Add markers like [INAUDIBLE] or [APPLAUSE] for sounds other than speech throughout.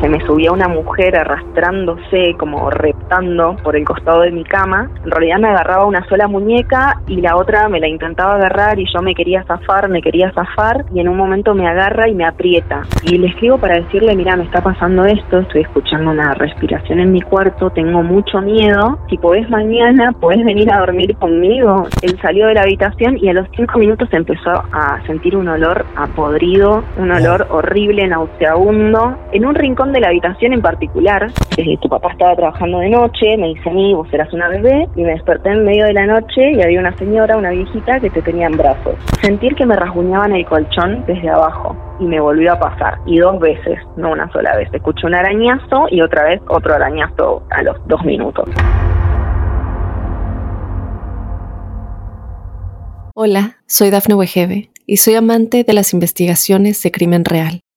se me subía una mujer arrastrándose, como reptando por el costado de mi cama. En realidad me agarraba una sola muñeca y la otra me la intentaba agarrar y yo me quería zafar, me quería zafar y en un momento me agarra y me aprieta. Y le escribo para decirle, mira, me está pasando esto, estoy escuchando una respiración en mi cuarto, tengo mucho miedo, si podés mañana, podés venir a dormir conmigo. Él salió de la habitación y a los cinco minutos empezó a sentir un olor a podrido, un olor horrible, nauseabundo. En un rincón de la habitación en particular, tu papá estaba trabajando de noche, me dice a mí, vos eras una bebé, y me desperté en medio de la noche y había una señora, una viejita, que te tenía en brazos. Sentir que me rasguñaban el colchón desde abajo y me volvió a pasar. Y dos veces, no una sola vez. Escuché un arañazo y otra vez otro arañazo a los dos minutos. Hola, soy Dafne Wegebe y soy amante de las investigaciones de crimen real.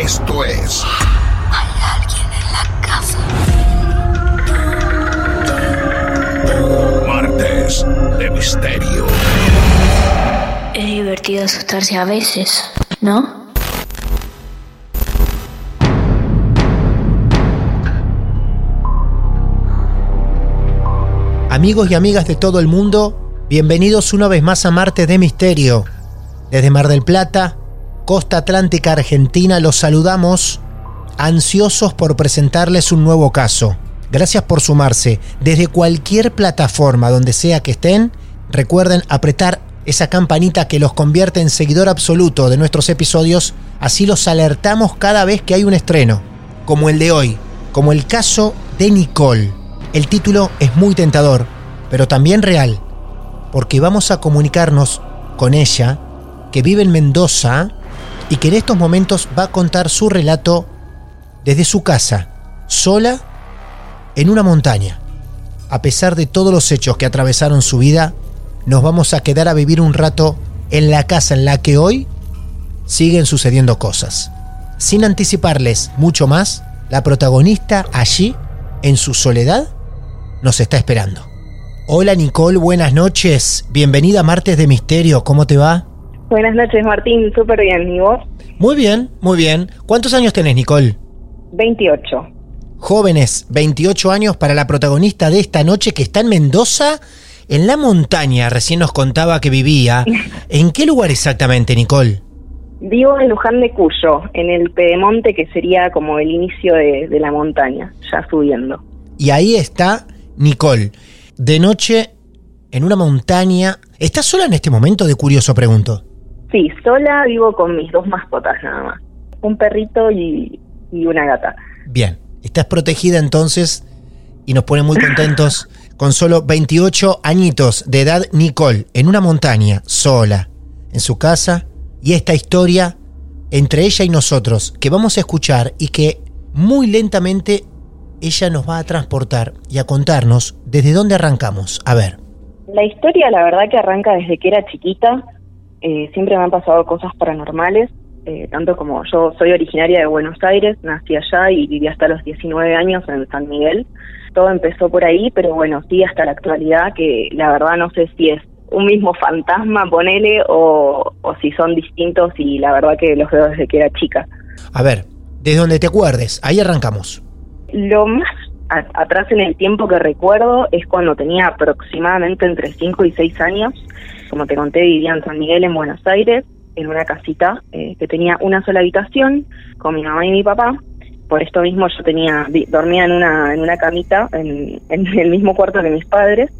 Esto es. Hay alguien en la casa. Martes de Misterio. Es divertido asustarse a veces, ¿no? Amigos y amigas de todo el mundo, bienvenidos una vez más a Martes de Misterio. Desde Mar del Plata, costa atlántica argentina, los saludamos ansiosos por presentarles un nuevo caso. Gracias por sumarse. Desde cualquier plataforma donde sea que estén, recuerden apretar esa campanita que los convierte en seguidor absoluto de nuestros episodios, así los alertamos cada vez que hay un estreno, como el de hoy, como el caso de Nicole. El título es muy tentador, pero también real, porque vamos a comunicarnos con ella, que vive en Mendoza, y que en estos momentos va a contar su relato desde su casa, sola, en una montaña. A pesar de todos los hechos que atravesaron su vida, nos vamos a quedar a vivir un rato en la casa en la que hoy siguen sucediendo cosas. Sin anticiparles mucho más, la protagonista allí, en su soledad, nos está esperando. Hola Nicole, buenas noches. Bienvenida a Martes de Misterio. ¿Cómo te va? Buenas noches, Martín. Súper bien. ¿Y vos? Muy bien, muy bien. ¿Cuántos años tenés, Nicole? 28. Jóvenes, 28 años para la protagonista de esta noche que está en Mendoza, en la montaña. Recién nos contaba que vivía. [LAUGHS] ¿En qué lugar exactamente, Nicole? Vivo en Luján de Cuyo, en el Pedemonte, que sería como el inicio de, de la montaña, ya subiendo. Y ahí está Nicole. De noche, en una montaña. ¿Estás sola en este momento? De curioso, pregunto. Sí, sola vivo con mis dos mascotas nada más. Un perrito y, y una gata. Bien, estás protegida entonces y nos pone muy contentos con solo 28 añitos de edad Nicole en una montaña, sola, en su casa y esta historia entre ella y nosotros que vamos a escuchar y que muy lentamente ella nos va a transportar y a contarnos desde dónde arrancamos. A ver. La historia la verdad que arranca desde que era chiquita. Eh, siempre me han pasado cosas paranormales, eh, tanto como yo soy originaria de Buenos Aires, nací allá y viví hasta los 19 años en San Miguel. Todo empezó por ahí, pero bueno, sí hasta la actualidad, que la verdad no sé si es un mismo fantasma, ponele, o, o si son distintos y la verdad que los veo desde que era chica. A ver, desde donde te acuerdes, ahí arrancamos. Lo más a- atrás en el tiempo que recuerdo es cuando tenía aproximadamente entre 5 y 6 años. Como te conté, vivía en San Miguel, en Buenos Aires, en una casita eh, que tenía una sola habitación con mi mamá y mi papá. Por esto mismo yo tenía dormía en una en una camita en, el mismo cuarto que mis padres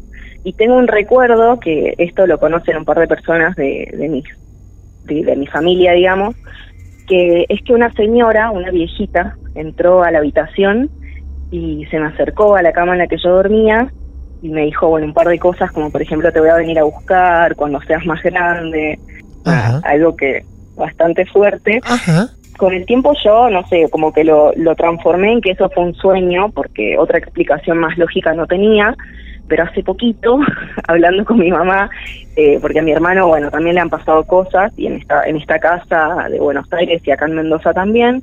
y tengo un recuerdo que esto lo conocen un par de personas de, de mis de, de mi familia, digamos, que es que una señora, una viejita, entró a la habitación y se me acercó a la cama en la que yo dormía y me dijo, bueno, un par de cosas como por ejemplo te voy a venir a buscar cuando seas más grande, Ajá. algo que bastante fuerte. Ajá. Con el tiempo yo, no sé, como que lo, lo transformé en que eso fue un sueño, porque otra explicación más lógica no tenía, pero hace poquito, [LAUGHS] hablando con mi mamá, eh, porque a mi hermano, bueno, también le han pasado cosas, y en esta, en esta casa de Buenos Aires y acá en Mendoza también,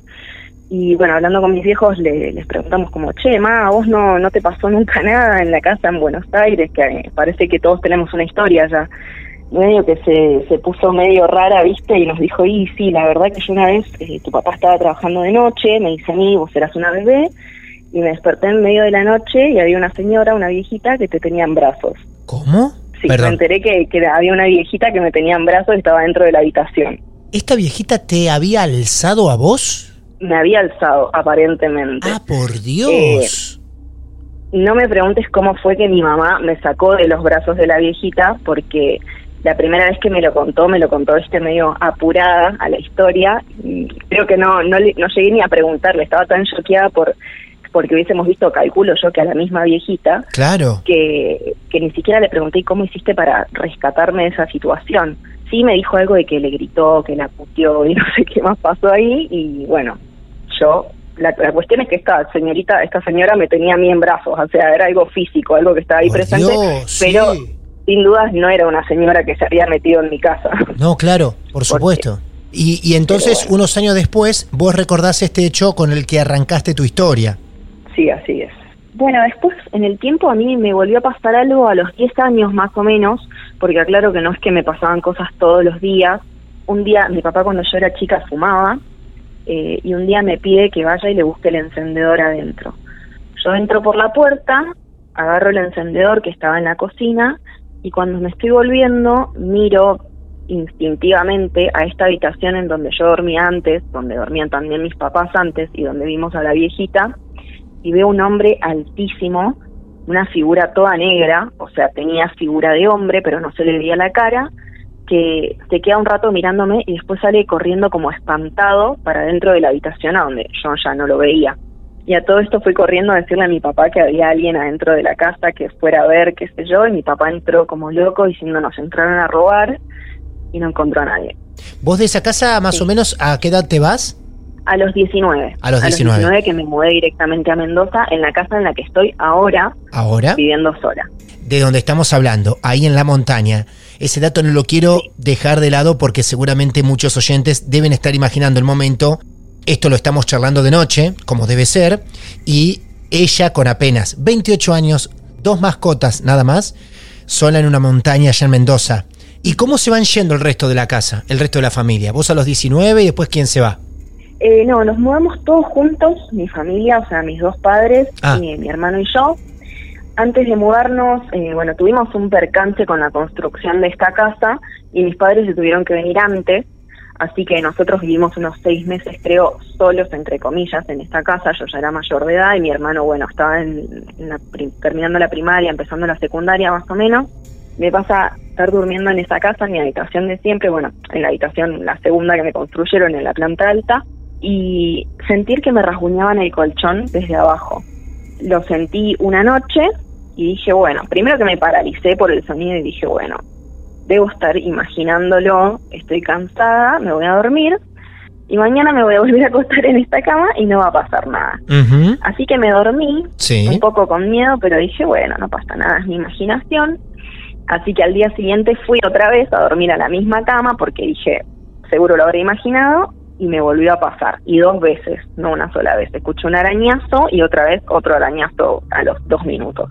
y bueno, hablando con mis viejos le- les preguntamos como, che, ma, ¿a vos no, no te pasó nunca [LAUGHS] nada en la casa en Buenos Aires? Que eh, parece que todos tenemos una historia ya medio que se, se puso medio rara, ¿viste? Y nos dijo, y sí, la verdad que yo una vez, eh, tu papá estaba trabajando de noche, me dice a mí, vos eras una bebé, y me desperté en medio de la noche y había una señora, una viejita, que te tenía en brazos. ¿Cómo? Sí, me Perdón. enteré que, que había una viejita que me tenía en brazos y estaba dentro de la habitación. ¿Esta viejita te había alzado a vos? Me había alzado, aparentemente. Ah, por Dios. No me preguntes cómo fue que mi mamá me sacó de los brazos de la viejita, porque la primera vez que me lo contó, me lo contó este medio apurada a la historia. Creo que no, no, no llegué ni a preguntarle, estaba tan choqueada por porque hubiésemos visto, calculo yo, que a la misma viejita, Claro. que, que ni siquiera le pregunté "¿Y cómo hiciste para rescatarme de esa situación. Sí me dijo algo de que le gritó, que la puteó y [LAUGHS] no sé qué más pasó ahí y bueno, yo, la, la cuestión es que esta señorita, esta señora me tenía a mí en brazos, o sea, era algo físico, algo que estaba ahí Por presente, Dios, pero sí. sin dudas no era una señora que se había metido en mi casa. No, claro, por supuesto. Y, y entonces, bueno. unos años después, vos recordás este hecho con el que arrancaste tu historia. Sí, así es. Bueno, después en el tiempo a mí me volvió a pasar algo a los 10 años más o menos, porque aclaro que no es que me pasaban cosas todos los días. Un día mi papá cuando yo era chica fumaba eh, y un día me pide que vaya y le busque el encendedor adentro. Yo entro por la puerta, agarro el encendedor que estaba en la cocina y cuando me estoy volviendo miro instintivamente a esta habitación en donde yo dormía antes, donde dormían también mis papás antes y donde vimos a la viejita y veo un hombre altísimo, una figura toda negra, o sea, tenía figura de hombre, pero no se le veía la cara, que se queda un rato mirándome y después sale corriendo como espantado para dentro de la habitación a donde yo ya no lo veía. Y a todo esto fui corriendo a decirle a mi papá que había alguien adentro de la casa que fuera a ver, qué sé yo, y mi papá entró como loco diciendo nos entraron a robar y no encontró a nadie. ¿Vos de esa casa, más Sí. o menos, a qué edad te vas? A los 19. A los 19. que me mudé directamente a Mendoza, en la casa en la que estoy ahora, Ahora, viviendo sola. de donde estamos hablando, ahí en la montaña. Ese dato no lo quiero dejar de lado porque seguramente muchos oyentes deben estar imaginando el momento. Esto lo estamos charlando de noche, como debe ser, y ella con apenas 28 años, dos mascotas nada más, sola en una montaña allá en Mendoza. ¿Y cómo se van yendo el resto de la casa, el resto de la familia? Vos a los 19 y después quién se va. Eh, no, nos mudamos todos juntos, mi familia, o sea, mis dos padres, Ah. y mi hermano y yo. Antes de mudarnos, eh, bueno, tuvimos un percance con la construcción de esta casa y mis padres se tuvieron que venir antes, así que nosotros vivimos unos seis meses, creo, solos, entre comillas, en esta casa. Yo ya era mayor de edad y mi hermano, bueno, estaba en, en la terminando la primaria, empezando la secundaria más o menos. Me pasa estar durmiendo en esa casa, en mi habitación de siempre, bueno, en la habitación, la segunda que me construyeron en la planta alta, y sentir que me rasguñaban el colchón desde abajo. Lo sentí una noche y dije, bueno, primero que me paralicé por el sonido y dije, bueno, debo estar imaginándolo, estoy cansada, me voy a dormir y mañana me voy a volver a acostar en esta cama y no va a pasar nada. Así que me dormí, Sí. un poco con miedo, pero dije, bueno, no pasa nada, es mi imaginación. Así que al día siguiente fui otra vez a dormir a la misma cama porque dije, seguro lo habré imaginado, y me volvió a pasar. Y dos veces, no una sola vez. Escuché un arañazo y otra vez otro arañazo a los dos minutos.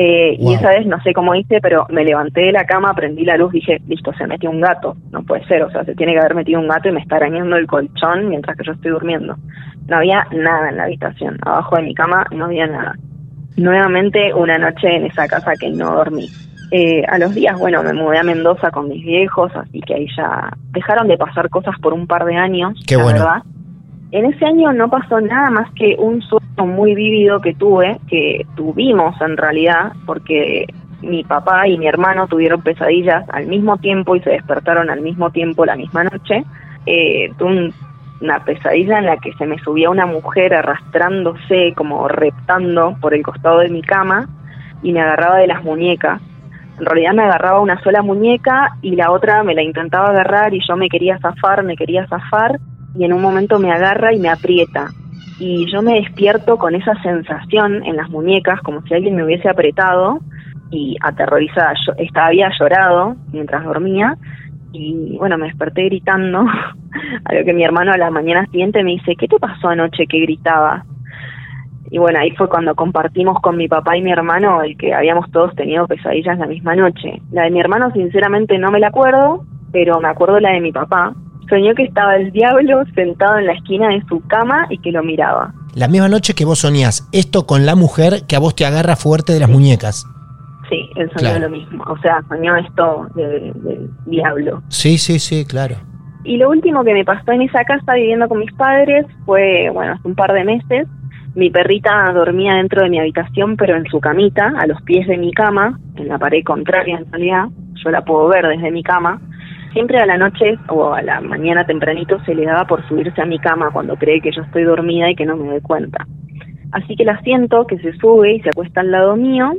Eh, Y esa vez, no sé cómo hice, pero me levanté de la cama, prendí la luz, dije, listo, se metió un gato. No puede ser, o sea, se tiene que haber metido un gato y me está arañando el colchón mientras que yo estoy durmiendo. No había nada en la habitación. Abajo de mi cama no había nada. Nuevamente una noche en esa casa que no dormí. Eh, a los días, bueno, me mudé a Mendoza con mis viejos, así que ahí ya dejaron de pasar cosas por un par de años, Qué la bueno. verdad. En ese año no pasó nada más que un sueño muy vívido que tuve, que tuvimos en realidad, porque mi papá y mi hermano tuvieron pesadillas al mismo tiempo y se despertaron al mismo tiempo la misma noche. Eh, tuve un- una pesadilla en la que se me subía una mujer arrastrándose, como reptando por el costado de mi cama y me agarraba de las muñecas. En realidad me agarraba una sola muñeca y la otra me la intentaba agarrar y yo me quería zafar, me quería zafar y en un momento me agarra y me aprieta. Y yo me despierto con esa sensación en las muñecas, como si alguien me hubiese apretado y aterrorizada. Yo estaba, había llorado mientras dormía y bueno, me desperté gritando, [LAUGHS] a lo que mi hermano a la mañana siguiente me dice, ¿qué te pasó anoche que gritabas? Y bueno, ahí fue cuando compartimos con mi papá y mi hermano el que habíamos todos tenido pesadillas la misma noche. La de mi hermano sinceramente no me la acuerdo, pero me acuerdo la de mi papá. Soñó que estaba el diablo sentado en la esquina de su cama y que lo miraba. La misma noche que vos soñás esto con la mujer que a vos te agarra fuerte de las muñecas. Sí, él soñó Claro. lo mismo. O sea, soñó esto de- del diablo. Sí, sí, sí, claro. Y lo último que me pasó en esa casa viviendo con mis padres fue, bueno, hace un par de meses. Mi perrita dormía dentro de mi habitación, pero en su camita, a los pies de mi cama, en la pared contraria en realidad. Yo la puedo ver desde mi cama. Siempre a la noche o a la mañana tempranito se le daba por subirse a mi cama cuando cree que yo estoy dormida y que no me doy cuenta. Así que la siento que se sube y se acuesta al lado mío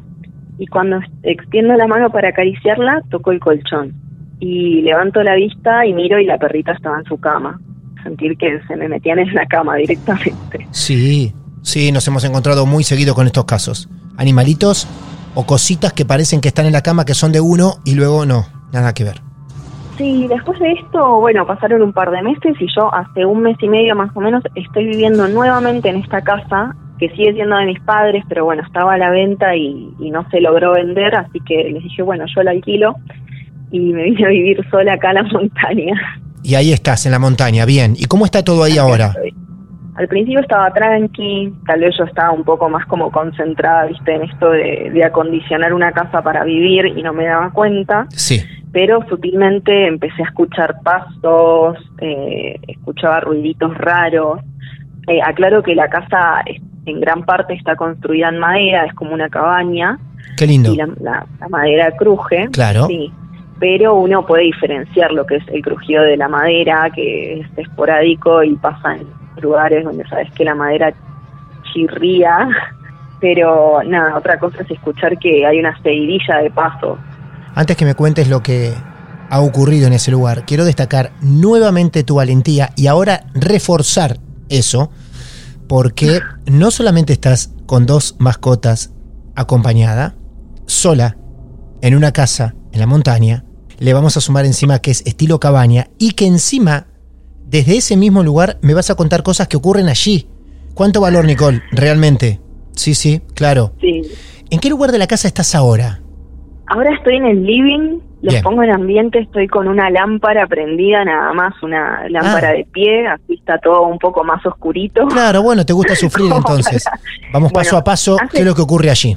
y cuando extiendo la mano para acariciarla, toco el colchón y levanto la vista y miro y la perrita estaba en su cama. Sentir que se me metían en la cama directamente. Sí, sí, nos hemos encontrado muy seguido con estos casos. Animalitos o cositas que parecen que están en la cama que son de uno y luego no, nada que ver. Sí, después de esto, bueno, pasaron un par de meses y yo hace un mes y medio más o menos estoy viviendo nuevamente en esta casa que sigue siendo de mis padres, pero bueno, estaba a la venta y, y no se logró vender, así que les dije, bueno, yo la alquilo y me vine a vivir sola acá a la [LAUGHS] montaña. Y ahí estás, en la montaña, bien. ¿Y cómo está todo ahí ahora? Al principio estaba tranqui, tal vez yo estaba un poco más como concentrada, viste, en esto de, de acondicionar una casa para vivir y no me daba cuenta, Sí, pero sutilmente empecé a escuchar pasos, eh, escuchaba ruiditos raros. Eh, aclaro que la casa en gran parte está construida en madera, es como una cabaña qué lindo. y la, la- la madera cruje. Claro. Sí, pero uno puede diferenciar lo que es el crujido de la madera, que es esporádico y pasa en lugares donde sabes que la madera chirría. Pero nada, otra cosa es escuchar que hay una seguidilla de pasos. Antes que me cuentes lo que ha ocurrido en ese lugar, quiero destacar nuevamente tu valentía y ahora reforzar eso, porque no solamente estás con dos mascotas acompañada, sola, en una casa en la montaña, le vamos a sumar encima que es estilo cabaña y que encima, desde ese mismo lugar, me vas a contar cosas que ocurren allí. ¿Cuánto valor, Nicole? Realmente. Sí, sí, claro. Sí. ¿En qué lugar de la casa estás ahora? Ahora estoy en el living, los Bien. pongo en ambiente, estoy con una lámpara prendida, nada más una lámpara Ah. de pie, así está todo un poco más oscurito. Claro, bueno, te gusta [LAUGHS] sufrir entonces. Vamos paso Bueno, a paso, hace- ¿qué es lo que ocurre allí?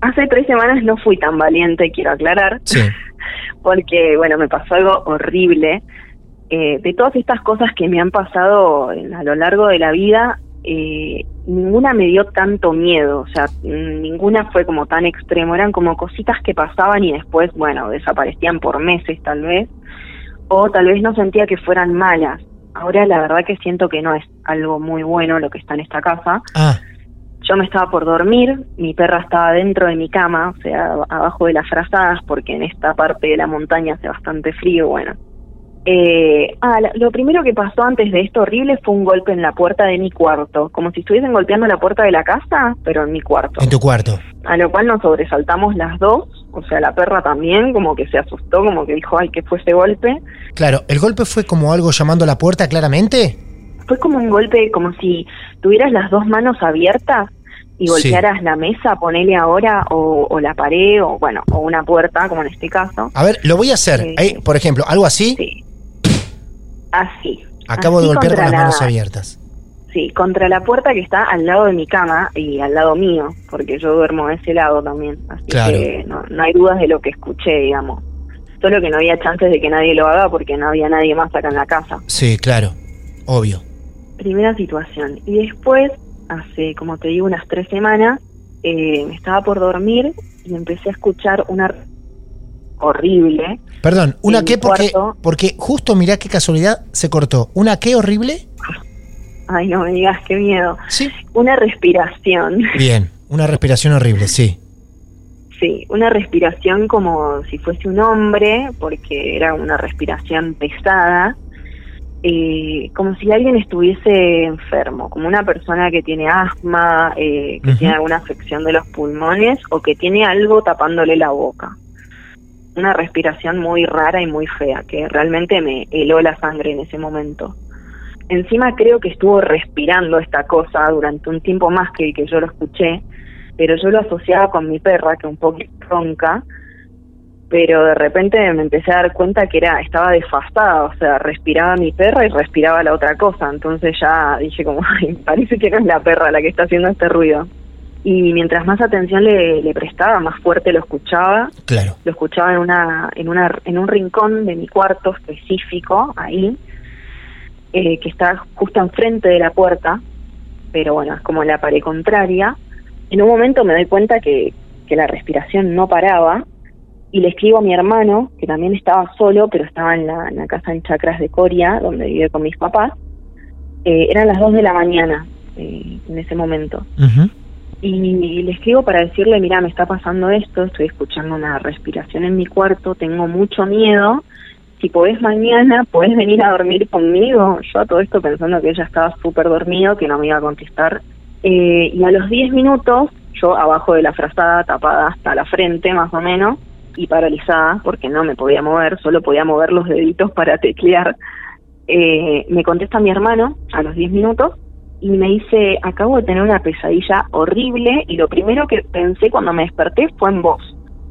Hace tres semanas no fui tan valiente, quiero aclarar. Sí. [LAUGHS] porque, bueno, me pasó algo horrible. Eh, de todas estas cosas que me han pasado a lo largo de la vida, eh, ninguna me dio tanto miedo, o sea, ninguna fue como tan extremo, eran como cositas que pasaban y después, bueno, desaparecían por meses tal vez, o tal vez no sentía que fueran malas. Ahora la verdad que siento que no es algo muy bueno lo que está en esta casa. Ah, Yo me estaba por dormir, mi perra estaba dentro de mi cama, o sea, abajo de las frazadas, porque en esta parte de la montaña hace bastante frío, bueno. Eh, ah, lo primero que pasó antes de esto horrible fue un golpe en la puerta de mi cuarto, como si estuviesen golpeando la puerta de la casa, pero en mi cuarto. En tu cuarto. A lo cual nos sobresaltamos las dos, o sea, la perra también, como que se asustó, como que dijo, ay, ¿qué fue ese golpe? Claro, ¿el golpe fue como algo llamando a la puerta claramente? Fue como un golpe, como si tuvieras las dos manos abiertas y Sí. golpearas la mesa, ponele ahora, o, o la pared, o bueno, o una puerta, como en este caso. A ver, lo voy a hacer. Sí. Eh, por ejemplo, algo así. Sí. Así. Acabo Así de golpear con las manos la- abiertas. Sí, contra la puerta que está al lado de mi cama y al lado mío, porque yo duermo de ese lado también. Así Claro. que no, no hay dudas de lo que escuché, digamos. Solo que no había chances de que nadie lo haga porque no había nadie más acá en la casa. Sí, claro. Obvio. Primera situación. Y después, hace como te digo, unas tres semanas, eh, me estaba por dormir y empecé a escuchar una horrible. Perdón, ¿una qué? Porque, cuarto. porque justo mirá qué casualidad se cortó. ¿Una qué horrible? Ay, no me digas qué miedo. Sí. Una respiración. Bien, una respiración horrible, sí. Sí, una respiración como si fuese un hombre, porque era una respiración pesada, eh, como si alguien estuviese enfermo, como una persona que tiene asma, eh, que tiene alguna afección de los pulmones o que tiene algo tapándole la boca. Una respiración muy rara y muy fea, que realmente me heló la sangre en ese momento. Encima creo que estuvo respirando esta cosa durante un tiempo más que el que yo lo escuché, pero yo lo asociaba con mi perra, que un poco ronca, pero de repente me empecé a dar cuenta que era estaba desfastada, o sea, respiraba mi perra y respiraba la otra cosa, entonces ya dije como, [LAUGHS] ay, parece que no es la perra la que está haciendo este ruido. Y mientras más atención le, le prestaba, más fuerte lo escuchaba, Claro. lo escuchaba en una en una en un rincón de mi cuarto específico ahí eh, que está justo enfrente de la puerta pero bueno es como la pared contraria en un momento me doy cuenta que, que la respiración no paraba y le escribo a mi hermano que también estaba solo pero estaba en la, en la casa en Chacras de Coria donde vive con mis papás Eh, eran las dos de la mañana eh, en ese momento Ujú. Y le escribo para decirle, mira, me está pasando esto, estoy escuchando una respiración en mi cuarto, tengo mucho miedo, si podés mañana, podés venir a dormir conmigo. Yo a todo esto pensando que ella estaba súper dormido, que no me iba a contestar. Eh, y a los 10 minutos, yo abajo de la frazada, tapada hasta la frente más o menos, y paralizada, porque no me podía mover, solo podía mover los deditos para teclear, eh, me contesta mi hermano a los 10 minutos y me dice, acabo de tener una pesadilla horrible y lo primero que pensé cuando me desperté fue en vos.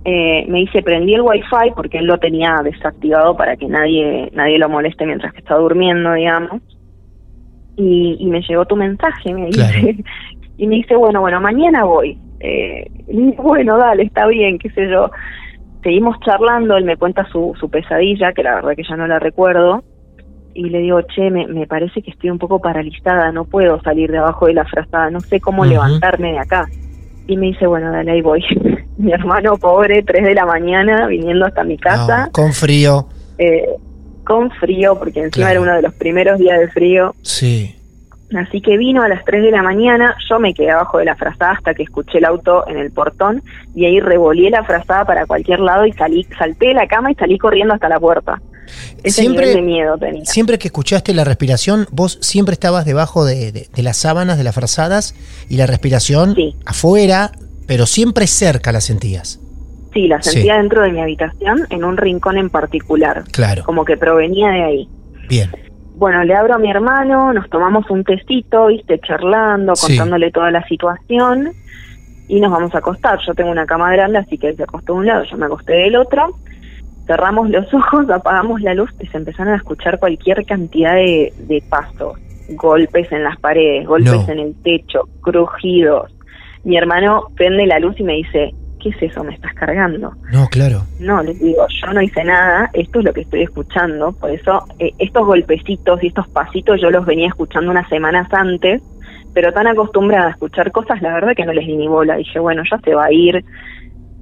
Eh, me dice, prendí el wifi porque él lo tenía desactivado para que nadie nadie lo moleste mientras que está durmiendo, digamos. Y, y me llegó tu mensaje, me dice. Claro. [LAUGHS] Y me dice, bueno, bueno, mañana voy. Eh, y bueno, dale, está bien, qué sé yo. Seguimos charlando, él me cuenta su, su pesadilla, que la verdad que ya no la recuerdo y le digo, che, me, me parece que estoy un poco paralizada, no puedo salir de abajo de la frazada, no sé cómo levantarme de acá. Y me dice, bueno, dale, ahí voy. [LAUGHS] Mi hermano pobre, 3 de la mañana, viniendo hasta mi casa, No, con frío. eh, con frío, porque encima Claro. era uno de los primeros días de frío. Sí. Así que vino a las 3 de la mañana, yo me quedé abajo de la frazada hasta que escuché el auto en el portón y ahí revolé la frazada para cualquier lado y salí, salté de la cama y salí corriendo hasta la puerta. Ese Siempre- de miedo tenía. Siempre que escuchaste la respiración, vos siempre estabas debajo de, de- de las sábanas, de las frazadas, y la respiración Sí. afuera, pero siempre cerca la sentías. Sí, la Sí. sentía dentro de mi habitación, en un rincón en particular, Claro. como que provenía de ahí. Bien. Bueno, le abro a mi hermano, nos tomamos un tecito, viste, charlando, Sí. contándole toda la situación y nos vamos a acostar. Yo tengo una cama grande, así que él se acostó de un lado, yo me acosté del otro. Cerramos los [LAUGHS] ojos, apagamos la luz y se empezaron a escuchar cualquier cantidad de, de pasos, golpes en las paredes, golpes No. en el techo, crujidos. Mi hermano prende la luz y me dice, ¿qué es eso? ¿Me estás cargando? No, claro. No, les digo, yo no hice nada, esto es lo que estoy escuchando, por eso eh, estos golpecitos y estos pasitos yo los venía escuchando unas semanas antes, pero tan acostumbrada a escuchar cosas, la verdad que no les di ni bola, dije, bueno, ya se va a ir,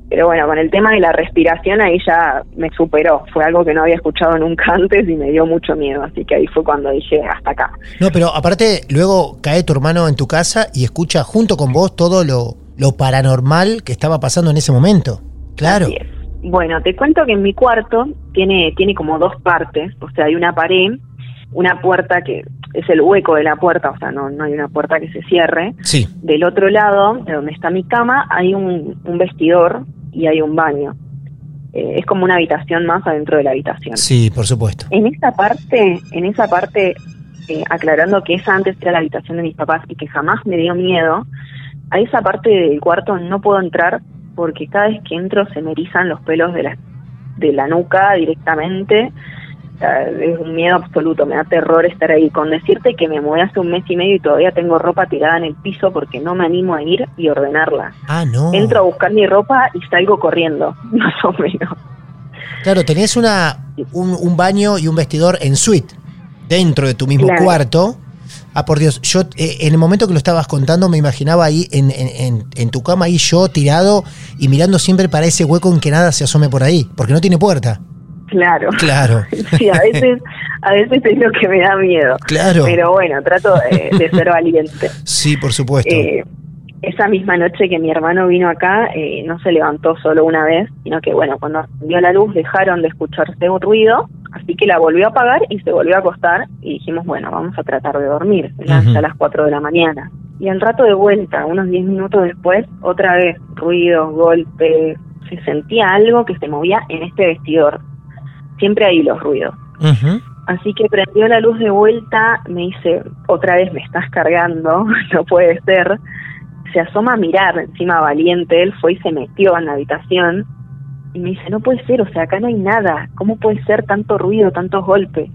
pero bueno, con el tema de la respiración ahí ya me superó, fue algo que no había escuchado nunca [LAUGHS] antes y me dio mucho miedo, así que ahí fue cuando dije, hasta acá. No, pero aparte, luego cae tu hermano en tu casa y escucha junto con vos todo lo, lo paranormal que estaba pasando en ese momento. Claro. Así es. Bueno, te cuento que en mi cuarto tiene, tiene como dos partes, o sea, hay una pared, una puerta que es el hueco de la puerta, o sea, no, no hay una puerta que se cierre. Sí. Del otro lado, de donde está mi cama, hay un, un vestidor y hay un baño. Eh, es como una habitación más adentro de la habitación. Sí, por supuesto. En esa parte, en esa parte, eh, aclarando que esa antes era la habitación de mis papás y que jamás me dio miedo, a esa parte del cuarto no puedo entrar porque cada vez que entro se me erizan los pelos de la, de la nuca directamente. O sea, Es un miedo absoluto, me da terror estar ahí. Con decirte que me mudé hace un mes y medio y todavía tengo ropa tirada en el piso porque no me animo a ir y ordenarla. Ah, no. Entro a buscar mi ropa y salgo corriendo, [LAUGHS] más o menos. Claro, tenés una, un, un baño y un vestidor en suite dentro de tu mismo Claro. cuarto. Ah, por Dios, yo eh, en el momento que lo estabas contando me imaginaba ahí en, en- en- en tu cama, ahí yo tirado y mirando siempre para ese hueco en que nada se asome por ahí, porque no tiene puerta. Claro. Claro. [LAUGHS] Sí, a veces, a veces es lo que me da miedo. Claro. Pero bueno, trato de, de ser [LAUGHS] valiente. Sí, por supuesto. Eh, esa misma noche que mi hermano vino acá, eh, no se levantó solo una vez, sino que bueno, cuando dio la luz dejaron de escucharse un ruido, así que la volvió a apagar y se volvió a acostar y dijimos, bueno, vamos a tratar de dormir, eran Ujú. ya las 4 de la mañana. Y al rato de vuelta, unos 10 minutos después, otra vez, ruidos, golpes, se sentía algo que se movía en este vestidor. Siempre hay los ruidos. Así que prendió la luz de vuelta, me dice, otra vez me estás cargando, [LAUGHS] no puede ser. Se asoma a mirar, encima valiente, él fue y se metió en la habitación y me dice, no puede ser, o sea, acá no hay nada, ¿cómo puede ser tanto ruido, tantos golpes?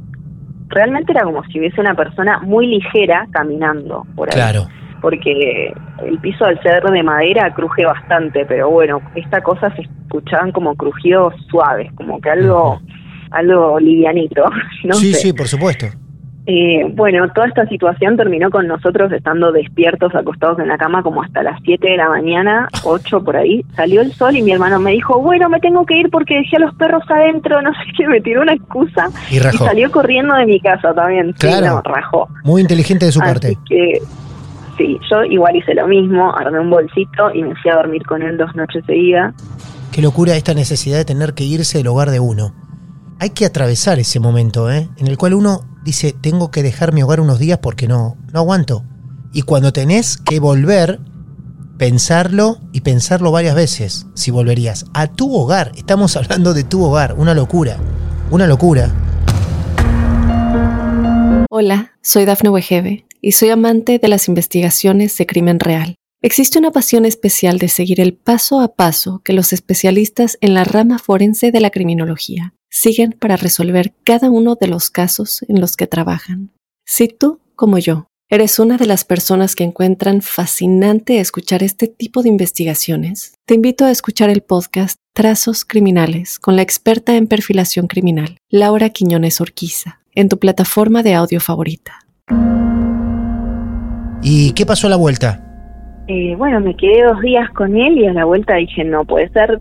Realmente era como si hubiese una persona muy ligera caminando por ahí. Claro. Porque el piso al ser de madera cruje bastante, pero bueno, esta cosa se escuchaban como crujidos suaves, como que algo, algo livianito, [LAUGHS] no sí, sé. sí, por supuesto. Eh, bueno, toda esta situación terminó con nosotros estando despiertos, acostados en la cama como hasta las 7 de la mañana, [LAUGHS] 8 por ahí. Salió el sol y mi hermano me dijo, bueno, me tengo que ir porque dejé a los perros adentro, [LAUGHS] no sé qué, me tiró una excusa Y salió corriendo de mi casa también. Sí, Claro. no, rajó. Muy inteligente de su Así parte. que sí, yo igual hice lo mismo, armé un bolsito y me fui a dormir con él dos noches seguidas. Qué locura esta necesidad de tener que irse del hogar de uno. Hay que atravesar ese momento, ¿eh? En el cual uno dice, tengo que dejar mi hogar unos días porque no, no aguanto. Y cuando tenés que volver, pensarlo y pensarlo varias veces, si volverías a tu hogar. Estamos [LAUGHS] hablando de tu hogar, una locura, una locura. Hola, soy Dafne Wegebe y soy amante de las investigaciones de crimen real. Existe una pasión especial de seguir el paso a paso que los especialistas en la rama forense de la criminología siguen para resolver cada uno de los casos en los que trabajan. Si tú, como yo, eres una de las personas que encuentran fascinante escuchar este tipo de investigaciones, te invito a escuchar el podcast Trazos Criminales con la experta en perfilación criminal, Laura Quiñones Orquiza, en tu plataforma de audio favorita. ¿Y qué pasó a la vuelta? Eh, bueno, me quedé dos días con él y a la vuelta dije, no puede ser,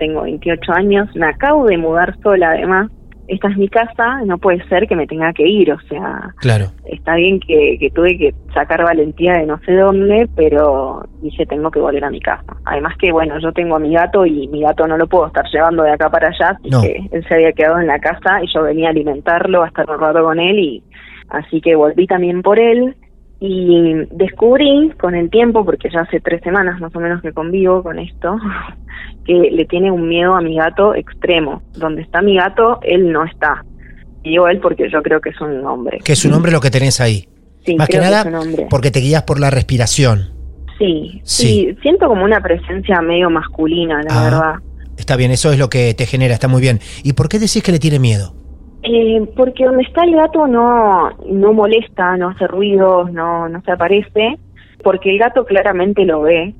tengo 28 años, me acabo de mudar sola además, esta es mi casa, no puede ser que me tenga que ir, o sea, Claro. está bien que, que tuve que sacar valentía de no sé dónde, pero dije tengo que volver a mi casa. Además que bueno, yo tengo a mi gato y mi gato no lo puedo estar llevando de acá para allá, así No. que él se había quedado en la casa y yo venía a alimentarlo, a estar un rato con él y así que volví también por él y descubrí con el tiempo, porque ya hace tres semanas más o menos que convivo con esto, [LAUGHS] que le tiene un miedo a mi gato extremo. Donde está mi gato, él no está. Y digo él porque yo creo que es un hombre. Que es un hombre lo que tenés ahí. Sí, Más que nada porque te guías por la respiración. Sí, Sí. sí, siento como una presencia medio masculina, la Ah. verdad. Está bien, eso es lo que te genera, está muy bien. ¿Y por qué decís que le tiene miedo? Eh, porque donde está el gato no, no molesta, no hace ruidos, no, no se aparece, porque el gato claramente lo ve.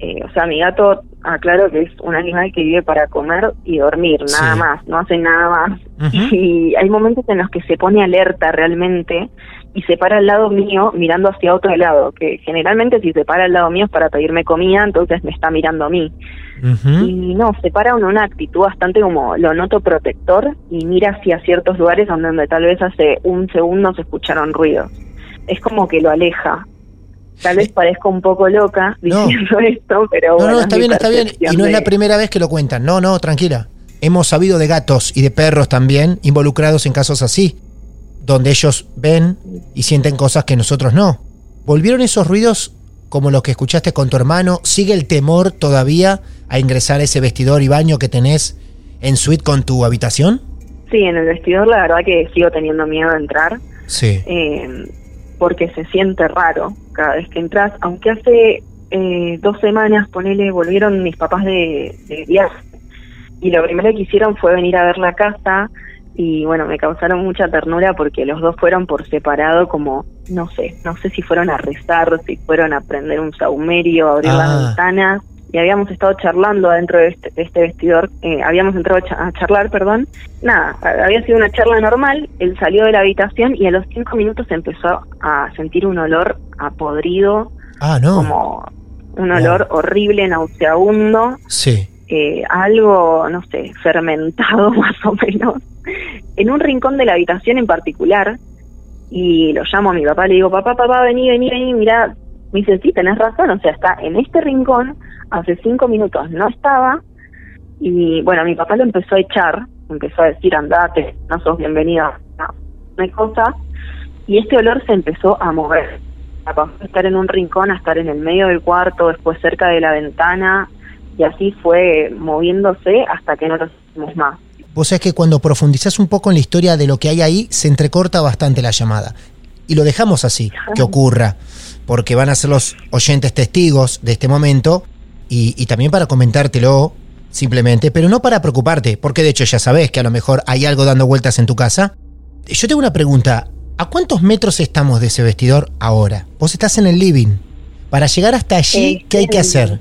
Eh, o sea, mi gato, aclaro que es un animal que vive para comer y dormir, nada Sí. más, no hace nada más. Y hay momentos en los que se pone alerta realmente y se para al lado mío mirando hacia otro lado, que generalmente si se para al lado mío es para pedirme comida, entonces me está mirando a mí. Y no, se para con una actitud bastante como lo noto protector y mira hacia ciertos lugares donde, tal vez hace un segundo se escucharon ruidos. Es como que lo aleja. Tal vez parezco un poco loca No. diciendo [LAUGHS] esto, pero No, bueno. no, es está bien, está bien. Y no es la primera vez que lo cuentan. No, no, tranquila. Hemos sabido de gatos y de perros también involucrados en casos así, donde ellos ven y sienten cosas que nosotros no. ¿Volvieron esos ruidos como los que escuchaste con tu hermano? ¿Sigue el temor todavía a ingresar a ese vestidor y baño que tenés en suite con tu habitación? Sí, en el vestidor la verdad que sigo teniendo miedo de entrar. Sí. eh, porque se siente raro cada vez que entras, aunque hace eh, dos semanas, ponele, volvieron mis papás de, de viaje y lo primero que hicieron fue venir a ver la casa y bueno, me causaron mucha ternura porque los dos fueron por separado como, no sé, no sé si fueron a rezar, si fueron a prender un saumerio, a abrir Ah. las ventanas y habíamos estado charlando adentro de este, de este vestidor, eh, habíamos entrado a charlar, perdón, nada, había sido una charla normal, él salió de la habitación y a los cinco minutos empezó a sentir un olor a podrido, Ah, no. como un olor horrible, nauseabundo, Sí. Eh, algo, no sé, fermentado [LAUGHS] más o menos, en un rincón de la habitación en particular, y lo llamo a mi papá, le digo, papá, papá, vení, vení, vení, mira, me dice, sí, tenés razón, o sea, está en este rincón, hace cinco minutos no estaba, y bueno, mi papá lo empezó a echar, empezó a decir, andate, no sos bienvenida, no, no hay cosa, y este olor se empezó a mover, a pasar de estar en un rincón a estar en el medio del cuarto, después cerca de la ventana, y así fue moviéndose hasta que no lo hicimos más. Vos sabés que cuando profundizás un poco en la historia de lo que hay ahí, se entrecorta bastante la llamada. Y lo dejamos así, que ocurra, porque van a ser los oyentes testigos de este momento y, y también para comentártelo simplemente, pero no para preocuparte, porque de hecho ya sabés que a lo mejor hay algo dando vueltas en tu casa. Yo tengo una pregunta, ¿a cuántos metros estamos de ese vestidor ahora? Vos estás en el living. Para llegar hasta allí, Eh, ¿qué hay que hacer?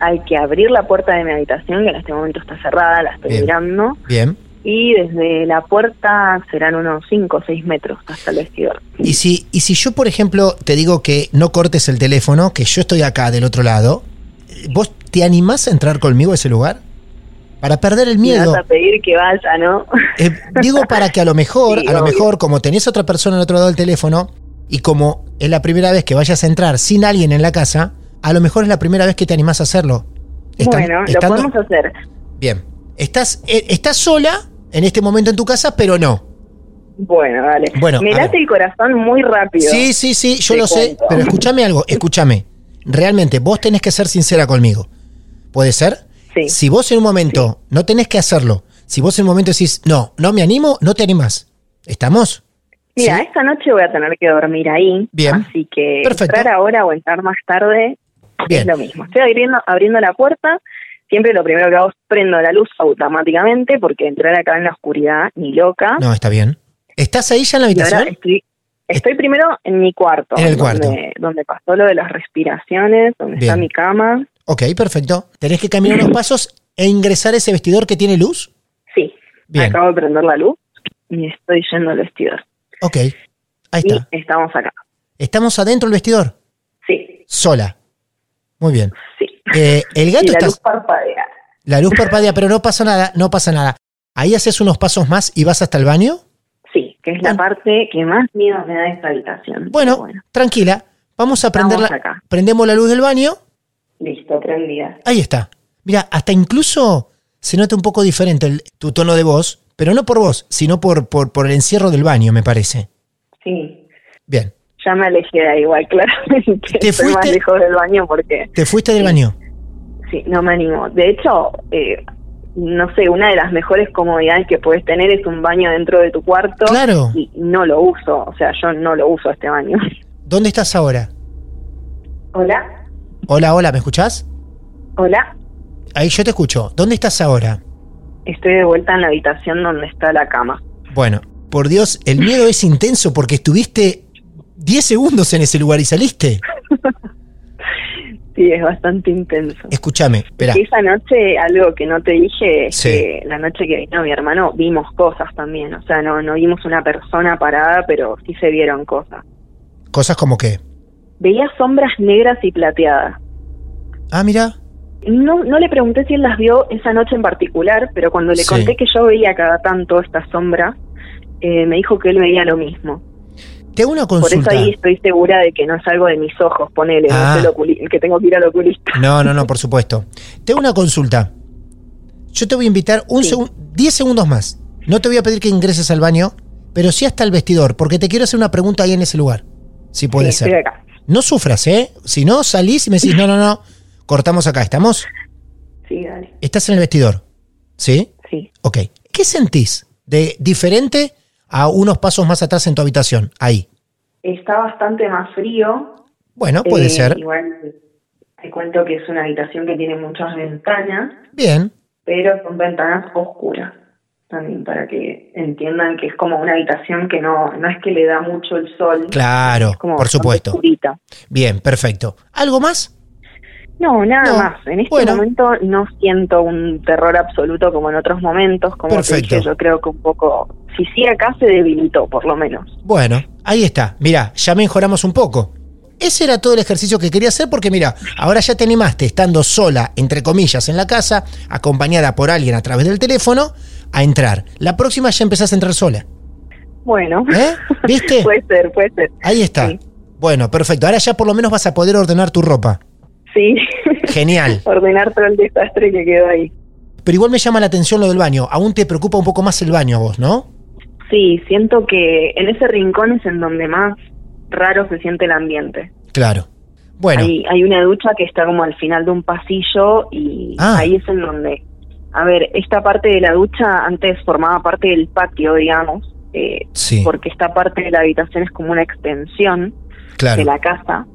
Hay que abrir la puerta de mi habitación, que en este momento está cerrada, la estoy Bien. mirando, Bien. y desde la puerta serán unos 5 o 6 metros hasta el vestidor. Y si, y si yo, por ejemplo, te digo que no cortes el teléfono, que yo estoy acá del otro lado, ¿vos te animás a entrar conmigo a ese lugar? Para perder el Me miedo. vas a pedir que vaya, ¿no? Eh, digo para que a lo mejor, [LAUGHS] Sí, a lo obvio. mejor, como tenés otra persona al otro lado del teléfono, y como es la primera vez que vayas a entrar sin alguien en la casa, a lo mejor es la primera vez que te animás a hacerlo. Bueno, lo podemos hacer. Bien. Estás, eh, estás sola en este momento en tu casa, pero no. Bueno, dale. Bueno, Me late el corazón muy rápido. Sí, sí, sí, yo lo sé, pero [LAUGHS] escúchame algo, escúchame. Realmente, vos tenés que ser sincera conmigo. ¿Puede ser? Sí. Si vos en un momento no tenés que hacerlo, si vos en un momento decís, no, no me animo, no te animás. ¿Estamos? Mira, ¿Sí? esta noche voy a tener que dormir ahí. Bien. Así que Perfecto. entrar ahora o entrar más tarde Bien. es lo mismo. Estoy abriendo, abriendo la puerta. Siempre lo primero que hago es prendo la luz automáticamente porque entrar acá en la oscuridad ni loca. No, está bien. ¿Estás ahí ya en la y habitación? estoy, estoy primero en mi cuarto. En el cuarto. Donde, donde pasó lo de las respiraciones, donde está mi cama. Ok, perfecto. ¿Tenés que caminar unos pasos e ingresar a ese vestidor que tiene luz? Sí. Bien. Acabo de prender la luz y estoy yendo al vestidor. Ok, ahí Y está. estamos acá. ¿Estamos adentro del vestidor? Sí, Sola. Muy bien. sí. Eh, el gato y la está... luz parpadea. La luz parpadea, pero no pasa nada, no pasa nada. Ahí haces unos pasos más y vas hasta el baño. Sí, que es Bueno. la parte que más miedo me da de esta habitación. Bueno, tranquila. Vamos a prender Estamos la, acá. prendemos la luz del baño. listo, prendida. Ahí está. Mira, hasta incluso se nota un poco diferente el- tu tono de voz, pero no por vos, sino por, por, por el encierro del baño, me parece. Sí, Bien. Ya me alejé de ahí igual, [LAUGHS] claramente. ¿Te Estoy más fuiste? lejos del baño porque, ¿Te fuiste del baño? sí, no me animo. De hecho, eh, no sé, una de las mejores comodidades que puedes tener es un baño dentro de tu cuarto. Claro. Y no lo uso, o sea, yo no lo uso este baño. [LAUGHS] ¿Dónde estás ahora? Hola, Hola, hola, ¿me escuchás? hola. Ahí yo te escucho. ¿Dónde estás ahora? Estoy de vuelta en la habitación donde está la cama. Bueno, por Dios, el miedo es intenso porque estuviste 10 segundos en ese lugar y saliste. Sí, es bastante intenso. Escúchame, espera. Esa noche, algo que no te dije, es Sí. que la noche que vino mi hermano vimos cosas también. O sea, no, no vimos una persona parada, pero sí se vieron cosas. Cosas como que. Veía sombras negras y plateadas. Ah, mira. No, no le pregunté si él las vio esa noche en particular, pero cuando le Sí. conté que yo veía cada tanto estas sombras, eh, me dijo que él veía lo mismo. Te hago una Por eso consulta. ahí estoy segura de que no es algo de mis ojos, ponele, Ah. no sé el que tengo que ir al oculista. No, no, no, por supuesto. Te hago una consulta. Yo te voy a invitar un Sí. segun- 10 segundos más. No te voy a pedir que ingreses al baño, pero sí hasta el vestidor, porque te quiero hacer una pregunta ahí en ese lugar. Si puede Sí, ser. estoy acá. No sufras, ¿eh? Si no, salís y me decís, no, no, no, cortamos acá, ¿estamos? Sí, dale. Estás en el vestidor, ¿sí? Sí. Ok. ¿Qué sentís de diferente a unos pasos más atrás en tu habitación? Ahí. Está bastante más frío. Bueno, puede Eh, ser. Igual te cuento que es una habitación que tiene muchas ventanas, Bien. pero son ventanas oscuras. También para que entiendan que es como una habitación que no, no es que le da mucho el sol. Claro, como por supuesto. oscurita. Bien, perfecto. ¿Algo más? No, nada No, más. En este bueno. momento no siento un terror absoluto como en otros momentos. Como Perfecto. te dije, yo creo que un poco, si sí acá se debilitó, por lo menos. Bueno, ahí está. Mira, ya mejoramos un poco. Ese era todo el ejercicio que quería hacer porque mira, ahora ya te animaste estando sola, entre comillas, en la casa, acompañada por alguien a través del teléfono, a entrar. La próxima ya empezás a entrar sola. Bueno, ¿Eh? ¿Viste? [LAUGHS] puede ser, puede ser. Ahí está. Sí. Bueno, perfecto. Ahora ya por lo menos vas a poder ordenar tu ropa. Sí. Genial. [LAUGHS] Ordenar todo el desastre que quedó ahí. Pero igual me llama la atención lo del baño. Aún te preocupa un poco más el baño a vos, ¿no? Sí, siento que en ese rincón es en donde más raro se siente el ambiente. Claro. Bueno, Hay, hay una ducha que está como al final de un pasillo y Ah. ahí es en donde... A ver, esta parte de la ducha antes formaba parte del patio, digamos, eh, sí, porque esta parte de la habitación es como una extensión claro. de la casa.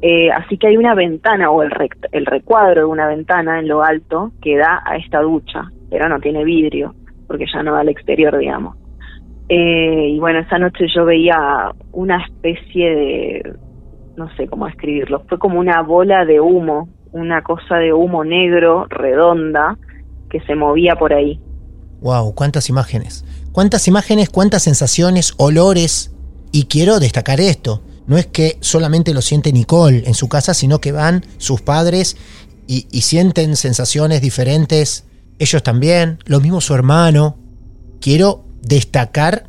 Eh, así que hay una ventana o el, rect- el recuadro de una ventana en lo alto que da a esta ducha, pero no tiene vidrio, porque ya no da al exterior, digamos. Eh, y bueno, esa noche yo veía una especie de, no sé cómo escribirlo, fue como una bola de humo, una cosa de humo negro, redonda, que se movía por ahí. Wow, cuántas imágenes. Cuántas imágenes, cuántas sensaciones, olores. Y quiero destacar esto. No es que solamente lo siente Nicole en su casa, sino que van sus padres y, y sienten sensaciones diferentes. Ellos también. Lo mismo su hermano. Quiero destacar,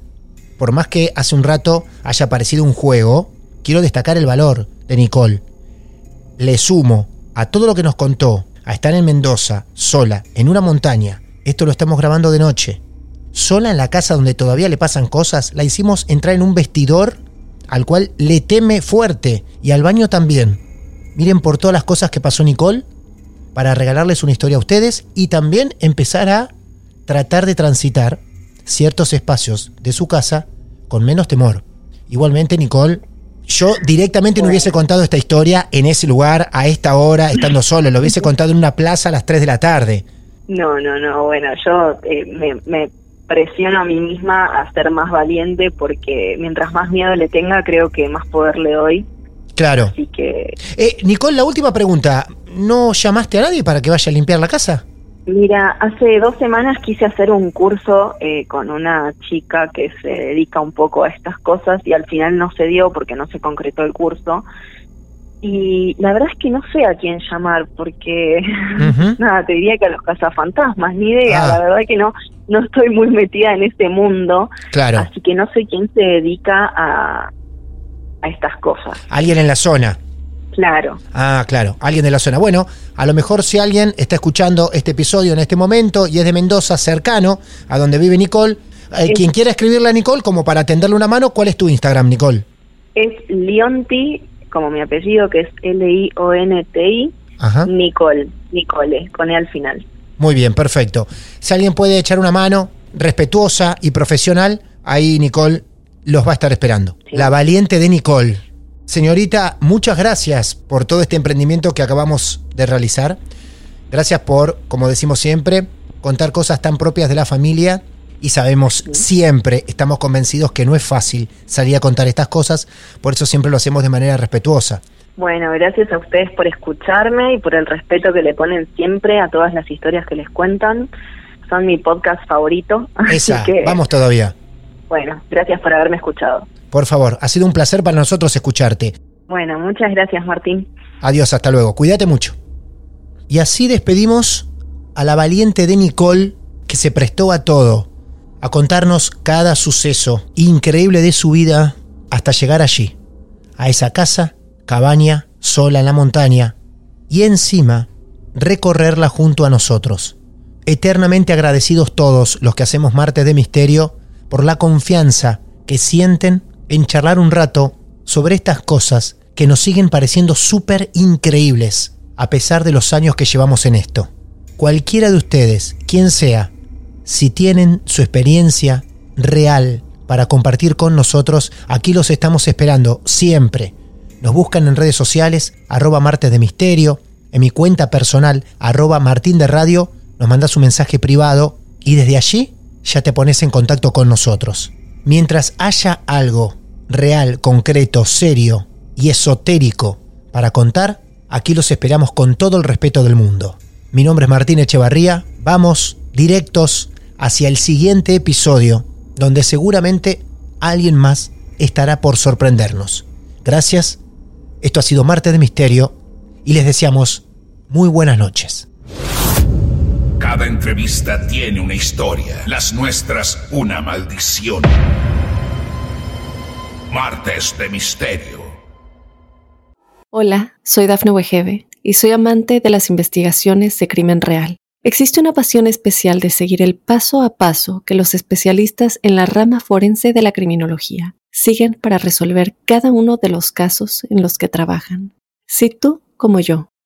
por más que hace un rato haya parecido un juego, quiero destacar el valor de Nicole. Le sumo a todo lo que nos contó, a estar en Mendoza, sola, en una montaña. Esto lo estamos grabando de noche. Sola en la casa donde todavía le pasan cosas, la hicimos entrar en un vestidor al cual le teme fuerte y al baño también. Miren por todas las cosas que pasó Nicole para regalarles una historia a ustedes y también empezar a tratar de transitar ciertos espacios de su casa con menos temor. Igualmente, Nicole, yo directamente no hubiese contado esta historia en ese lugar, a esta hora, estando solo. Lo hubiese [LAUGHS] contado en una plaza a las 3 de la tarde. No, no, no, bueno, yo eh, me, me presiono a mí misma a ser más valiente porque mientras más miedo le tenga, creo que más poder le doy. Claro. Así que, Eh, Nicole, la última pregunta. ¿No llamaste a nadie para que vaya a limpiar la casa? Mira, hace dos semanas quise hacer un curso eh, con una chica que se dedica un poco a estas cosas y al final no se dio porque no se concretó el curso. Y la verdad es que no sé a quién llamar porque, [LAUGHS] nada, te diría que a los cazafantasmas, ni idea, Ah. la verdad que no, no estoy muy metida en este mundo. Claro. Así que no sé quién se dedica a, a estas cosas. Alguien en la zona. Claro. Ah, claro, alguien de la zona. Bueno, a lo mejor si alguien está escuchando este episodio en este momento y es de Mendoza, cercano a donde vive Nicole, eh, quien quiera escribirle a Nicole como para tenderle una mano, ¿cuál es tu Instagram, Nicole? Es Lionti, como mi apellido, que es L-I-O-N-T-I, Ajá. Nicole, Nicole, con E al final. Muy bien, perfecto. Si alguien puede echar una mano respetuosa y profesional, ahí Nicole los va a estar esperando. Sí. La valiente de Nicole. Señorita, muchas gracias por todo este emprendimiento que acabamos de realizar. Gracias por, como decimos siempre, contar cosas tan propias de la familia y sabemos siempre, estamos convencidos que no es fácil salir a contar estas cosas, por eso siempre lo hacemos de manera respetuosa. Bueno, gracias a ustedes por escucharme y por el respeto que le ponen siempre a todas las historias que les cuentan. Son mi podcast favorito. [LAUGHS] Así que, vamos todavía. Bueno, gracias por haberme escuchado. Por favor, ha sido un placer para nosotros escucharte. Bueno, muchas gracias, Martín. Adiós, hasta luego. Cuídate mucho. Y así despedimos a la valiente de Nicole que se prestó a todo, a contarnos cada suceso increíble de su vida hasta llegar allí, a esa casa, cabaña, sola en la montaña, y encima recorrerla junto a nosotros. Eternamente agradecidos todos los que hacemos Martes de Misterio por la confianza que sienten en charlar un rato sobre estas cosas que nos siguen pareciendo súper increíbles a pesar de los años que llevamos en esto. Cualquiera de ustedes, quien sea, si tienen su experiencia real para compartir con nosotros, aquí los estamos esperando siempre. Nos buscan en redes sociales, arroba martes de misterio, en mi cuenta personal, arroba martín de radio, nos mandas un mensaje privado y desde allí ya te pones en contacto con nosotros. Mientras haya algo real, concreto, serio y esotérico para contar, aquí los esperamos con todo el respeto del mundo. Mi nombre es Martín Echevarría, vamos directos hacia el siguiente episodio, donde seguramente alguien más estará por sorprendernos. Gracias, esto ha sido Marte de Misterio y les deseamos muy buenas noches. Cada entrevista tiene una historia, las nuestras una maldición. Martes de Misterio. Hola, soy Dafne Wegebe y soy amante de las investigaciones de crimen real. Existe una pasión especial de seguir el paso a paso que los especialistas en la rama forense de la criminología siguen para resolver cada uno de los casos en los que trabajan. Si tú, como yo,